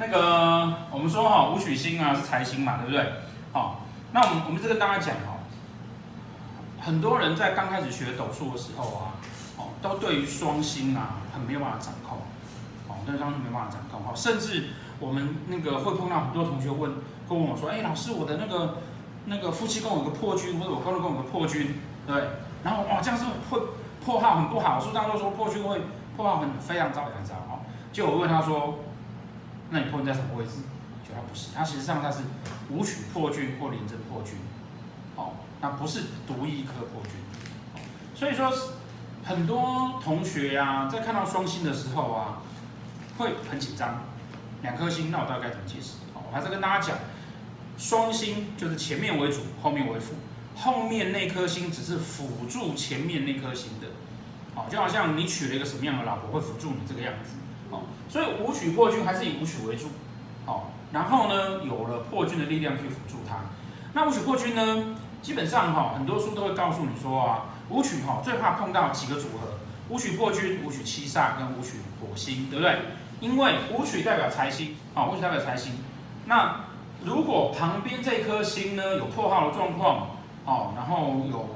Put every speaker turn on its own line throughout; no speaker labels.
那个我们说哈，武曲星啊是财星嘛，对不对？好，那我们我们这跟大家讲哈，很多人在刚开始学斗数的时候啊，哦，都对于双星啊很没有办法掌控，哦，对双星没办法掌控，哈，甚至我们那个会碰到很多同学问，会问我说，哎，老师，我的那个那个夫妻宫有个破军，或者我工作宫有个破军，对？然后哇，这样是会破耗很不好，书上都说破军会破耗很非常糟非常糟，哈，就我问他说。那你破军在什么位置？就它不是，它实际上它是武曲破军或廉贞破军，哦，那不是独一颗破军，哦，所以说很多同学呀，啊，在看到双星的时候啊，会很紧张，两颗星，那我到底该怎么解释？哦，我还是跟大家讲，双星就是前面为主，后面为辅，后面那颗星只是辅助前面那颗星的，哦，就好像你娶了一个什么样的老婆，会辅助你这个样子。哦，所以武曲破军还是以武曲为主，哦，然后呢，有了破军的力量去辅助它。那武曲破军呢，基本上哈，很多书都会告诉你说啊，武曲哈最怕碰到几个组合，武曲破军、武曲七煞跟武曲火星，对不对？因为武曲代表财星，啊，武曲代表财星。那如果旁边这颗星呢有破耗的状况，哦，然后有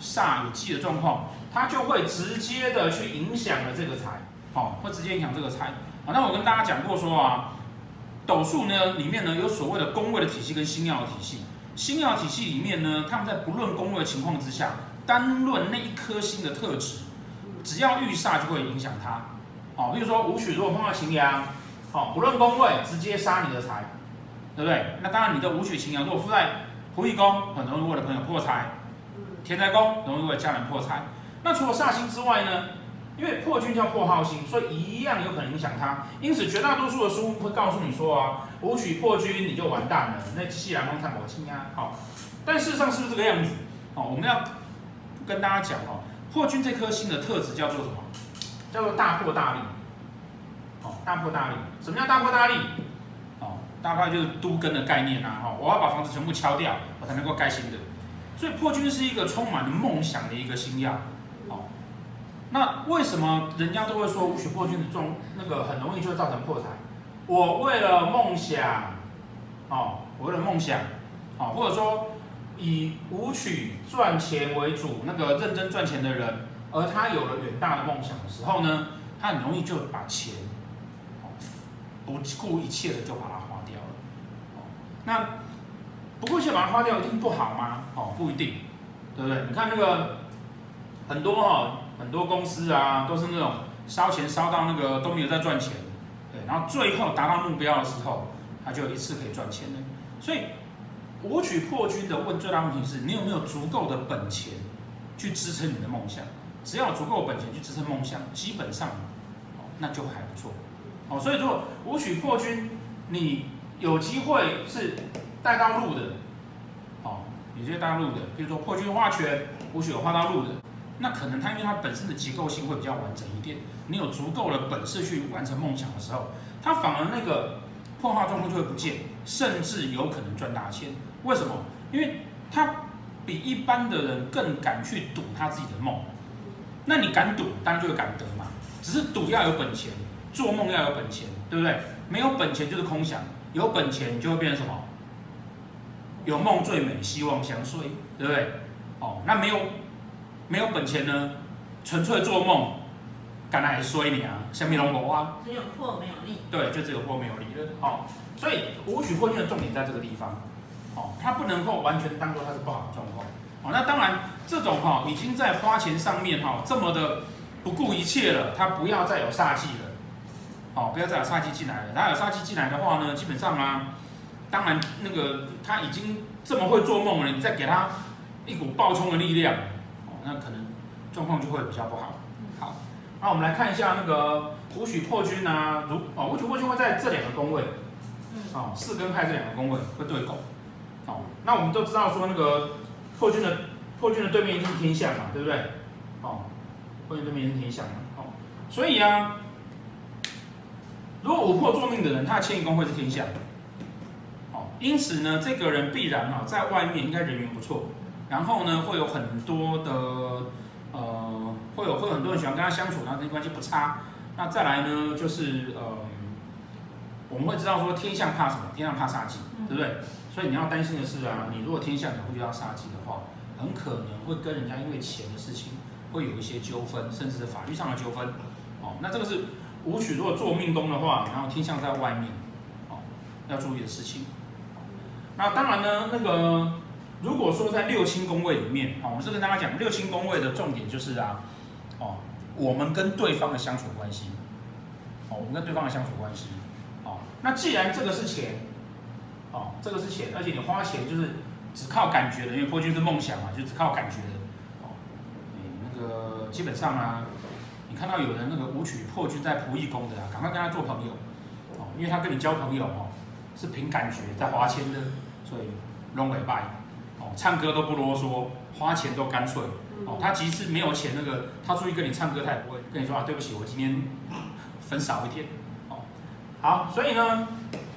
煞有忌的状况，它就会直接的去影响了这个财。哦，会直接影响这个财。好，那我跟大家讲过说啊，斗数呢里面呢有所谓的宫位的体系跟星曜的体系。星曜体系里面呢，他们在不论宫位的情况之下，单论那一颗星的特质，只要遇煞就会影响它。好，比如说武曲如果碰到擎羊，好，不论宫位直接杀你的财，对不对？那当然你的武曲擎羊如果附在仆役宫，很容易为了朋友破财；田宅宫容易为家人破财。那除了煞星之外呢？因为破军叫破耗星，所以一样有可能影响它。因此，绝大多数的书会告诉你说啊，武曲破军你就完蛋了，那机器人能看我亲啊。好，但事实上是不是这个样子？好，我们要跟大家讲哦，破军这颗星的特质叫做什么？叫做大破大立。好，大破大立。什么叫大破大立？哦，大概就是都更的概念呐。哈，我要把房子全部敲掉，我才能够盖新的。所以破军是一个充满了梦想的一个星曜。那为什么人家都会说武曲破军的状那个很容易就会造成破财？我为了梦想，哦，我为了梦想，哦，或者说以武曲赚钱为主，那个认真赚钱的人，而他有了远大的梦想的时候呢，他很容易就把钱，哦，不顾一切的就把它花掉了。哦，那不顾一切把它花掉一定不好吗？哦，不一定，对不对？你看那个很多哈、哦。很多公司啊，都是那种烧钱烧到那个都没有在赚钱，对，然后最后达到目标的时候，他就一次可以赚钱了。所以武曲破军的问最大问题是你有没有足够的本钱去支撑你的梦想？只要有足够的本钱去支撑梦想，基本上哦那就还不错。哦，所以如果武曲破军你有机会是带到禄的，哦，有些带到禄的，比如说破军化权，武曲有画到禄的。那可能它因为它本身的结构性会比较完整一点，你有足够的本事去完成梦想的时候，它反而那个破耗状况就会不见，甚至有可能赚大钱。为什么？因为他比一般的人更敢去赌他自己的梦。那你敢赌，当然就会敢得嘛。只是赌要有本钱，做梦要有本钱，对不对？没有本钱就是空想，有本钱就会变成什么？有梦最美，希望相随，对不对？哦，那没有。没有本钱呢，纯粹做梦，敢来衰你啊，像米龙狗啊，
只有破没有立。
对，就只有破没有立了。哦，所以武曲破军的重点在这个地方，哦，它不能够完全当做它是不好的状况。哦，那当然这种哈、哦、已经在花钱上面哈、哦、这么的不顾一切了，它不要再有煞气了。哦，不要再有煞气进来了。它有煞气进来的话呢，基本上啊，当然那个他已经这么会做梦了，你再给他一股暴冲的力量。那可能状况就会比较不好。好，那我们来看一下那个武曲破军啊，如哦，武曲破军会在这两个宫位，哦，四根亥这两个宫位会对宫。哦，那我们都知道说那个破军的破军的对面一定是天相嘛，对不对？哦，破军对面是天相嘛。哦，所以啊，如果五破坐命的人，他的迁移宫会是天相。哦，因此呢，这个人必然啊，在外面应该人缘不错。然后呢，会有很多的，呃，会有会有很多人喜欢跟他相处，然后跟关系不差，那再来呢，就是呃，我们会知道说天象怕什么？天象怕煞忌，对不对？所以你要担心的是啊，你如果天象你会遇到煞忌的话，很可能会跟人家因为钱的事情会有一些纠纷，甚至是法律上的纠纷。哦，那这个是武曲如果做命宫的话，然后天象在外面，哦，要注意的事情。那当然呢，那个如果说在六亲宫位里面，哦，我们是跟大家讲六亲宫位的重点就是啊，哦，我们跟对方的相处关系，哦，我们跟对方的相处关系，哦，那既然这个是钱，哦，这个是钱，而且你花钱就是只靠感觉的，因为破军是梦想嘛，就只靠感觉的，哦，那个基本上啊。你看到有人那个武曲破军在仆役宫的啊，赶快跟他做朋友。哦，因为他跟你交朋友哦，是凭感觉在花钱的，所以拢袂败哦，唱歌都不啰嗦，花钱都干脆哦。他即使没有钱，那个他出去跟你唱歌，他也不会跟你说啊，对不起，我今天分少一点哦。好，所以呢，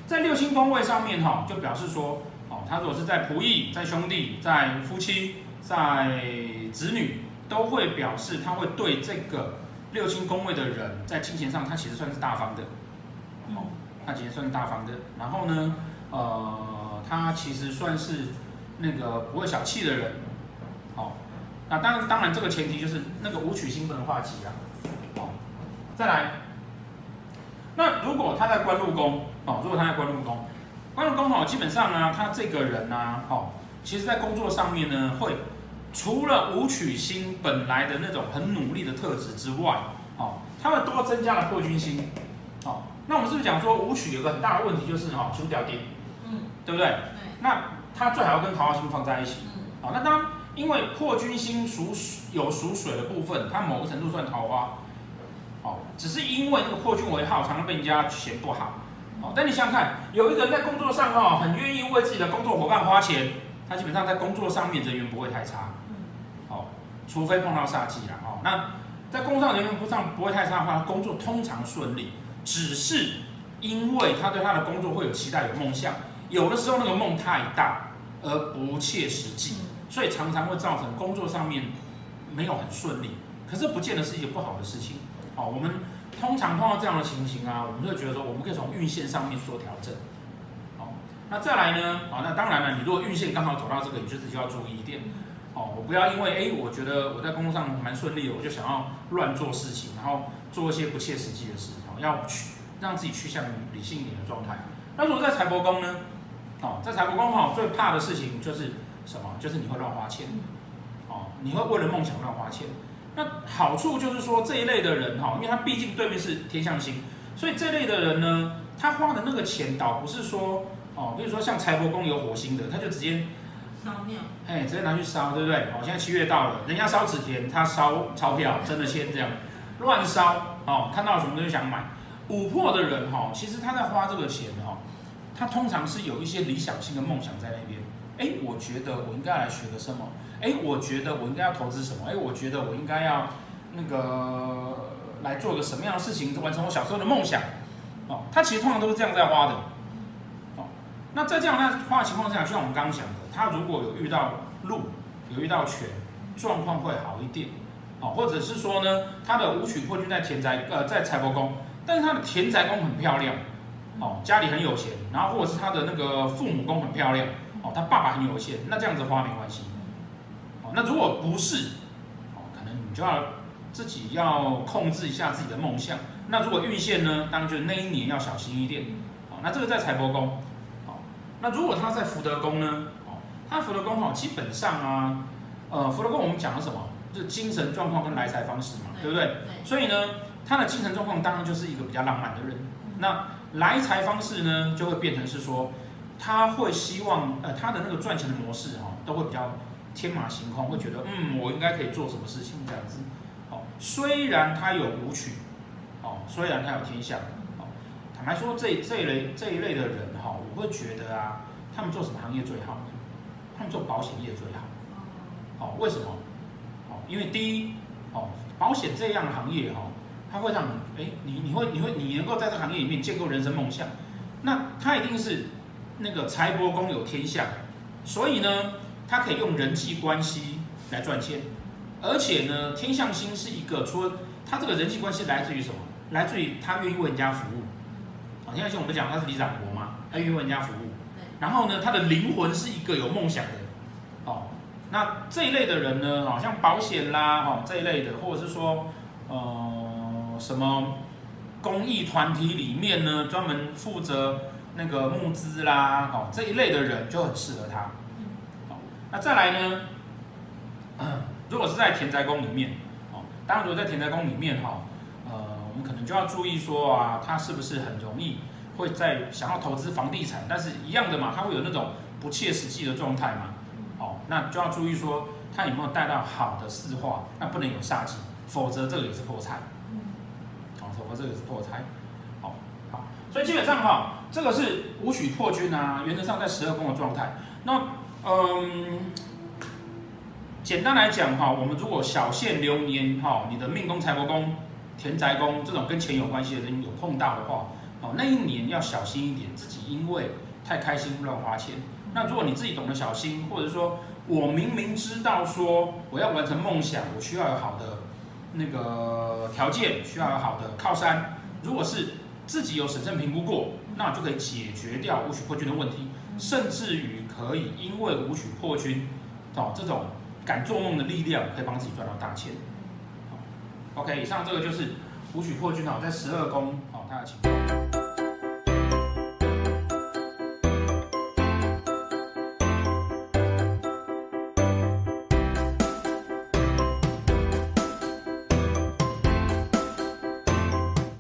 在六星宫位上面哈，就表示说哦，他如果是在仆役、在兄弟、在夫妻、在子女，都会表示他会对这个。六星宫位的人在金钱上，他其实算是大方的，哦，他其实算是大方的。然后呢，呃，他其实算是那个不会小气的人，哦。那当然，当然这个前提就是那个武曲星不能化忌啊，哦。再来，那如果他在官禄宫，哦，如果他在官禄宫，官禄宫哦，基本上呢，他这个人呢，哦，其实在工作上面呢会。除了武曲星本来的那种很努力的特质之外，哦，他们多增加了破军星，哦，那我们是不是讲说武曲有个很大的问题就是哈，兄掉丁，嗯，对不对？对。那他最好要跟桃花星放在一起，嗯，好，那当然因为破军星属有属水的部分，它某个程度算桃花，哦，只是因为那个破军为号，常常被人家嫌不好，哦，但你想想看，有一个人在工作上哈，很愿意为自己的工作伙伴花钱，他基本上在工作上面人缘不会太差。除非碰到煞气了哦，那在工作上人缘不上不会太差的话，他工作通常顺利。只是因为他对他的工作会有期待、有梦想，有的时候那个梦太大而不切实际，所以常常会造成工作上面没有很顺利。可是不见得是一个不好的事情哦。我们通常碰到这样的情形啊，我们会觉得说，我们可以从运线上面做调整。哦，那再来呢？啊，那当然了，你如果运线刚好走到这个，你就自己要注意一点。哦，我不要因为哎，我觉得我在工作上蛮顺利的，我就想要乱做事情，然后做一些不切实际的事。哦，要去让自己趋向于理性一点的状态。那如果在财帛宫呢？哦，在财帛宫哈，最怕的事情就是什么？就是你会乱花钱。哦，你会为了梦想乱花钱。那好处就是说这一类的人哈，因为他毕竟对面是天象星，所以这类的人呢，他花的那个钱倒不是说哦，比如说像财帛宫有火星的，他就直接。烧庙，哎，直接拿去烧，对不对？哦，现在七月到了，人家烧纸钱，他烧钞票，真的钱这样乱烧，哦，看到什么都想买。五破的人哈，其实他在花这个钱哈，他通常是有一些理想性的梦想在那边。哎，我觉得我应该来学个什么？哎，我觉得我应该要投资什么？哎，我觉得我应该要那个来做个什么样的事情，完成我小时候的梦想。哦，他其实通常都是这样在花的。哦，那在这样在花的情况下，就像我们刚刚讲的。他如果有遇到禄，有遇到权，状况会好一点，哦，或者是说呢，他的武曲破军在田宅，呃，在财帛宫，但是他的田宅宫很漂亮，哦，家里很有钱，然后或者是他的那个父母宫很漂亮，哦，他爸爸很有钱，那这样子花没关系，哦，那如果不是，哦，可能你就要自己要控制一下自己的梦想，那如果运线呢，当然就是那一年要小心一点，哦，那这个在财帛宫，哦，那如果他在福德宫呢？哦，他福德宫哦，基本上啊，呃，福德宫我们讲了什么？就是精神状况跟来财方式嘛，对，对不对？对。所以呢，他的精神状况当然就是一个比较浪漫的人。那来财方式呢，就会变成是说，他会希望呃，他的那个赚钱的模式哈，都会比较天马行空，会觉得嗯，我应该可以做什么事情这样子。好，虽然他有武曲，哦，虽然他有天下，哦，坦白说这这一类这一类的人哈，我会觉得啊，他们做什么行业最好？他们做保险业最好，哦，为什么？哦，因为第一，哦，保险这样的行业哈，它会让你，哎，你你会你会你能够在这行业里面建构人生梦想，那它一定是那个财帛宫有天相，所以呢，它可以用人际关系来赚钱，而且呢，天象星是一个，除了它这个人际关系来自于什么？来自于他愿意为人家服务。好，现在像我们讲他是李长伯嘛，他愿意为人家服务。然后呢，他的灵魂是一个有梦想的。哦，那这一类的人呢，好像保险啦，哦这一类的，或者是说，呃，什么公益团体里面呢，专门负责那个募资啦，哦这一类的人就很适合他。那再来呢，如果是在田宅宫里面，哦，当然如果在田宅宫里面哈，呃，我们可能就要注意说啊，他是不是很容易会在想要投资房地产，但是一样的嘛，他会有那种不切实际的状态嘛，哦，那就要注意说他有没有带到好的四化，那不能有煞气，否则这个也是破财，这个是破财，好，好，所以基本上哈，这个是五曲破军啊，原则上在十二宫的状态，那嗯。简单来讲哈，我们如果小限流年哈，你的命宫、财帛宫、田宅宫这种跟钱有关系的人有碰到的话，哦，那一年要小心一点，自己因为太开心乱花钱。那如果你自己懂得小心，或者说我明明知道说我要完成梦想，我需要有好的那个条件，需要有好的靠山。如果是自己有审慎评估过，那就可以解决掉武曲破军的问题，甚至于可以因为武曲破军哦这种。敢做梦的力量可以帮自己赚到大钱。OK，以上这个就是武曲破军哦，在十二宫哦，它的情况。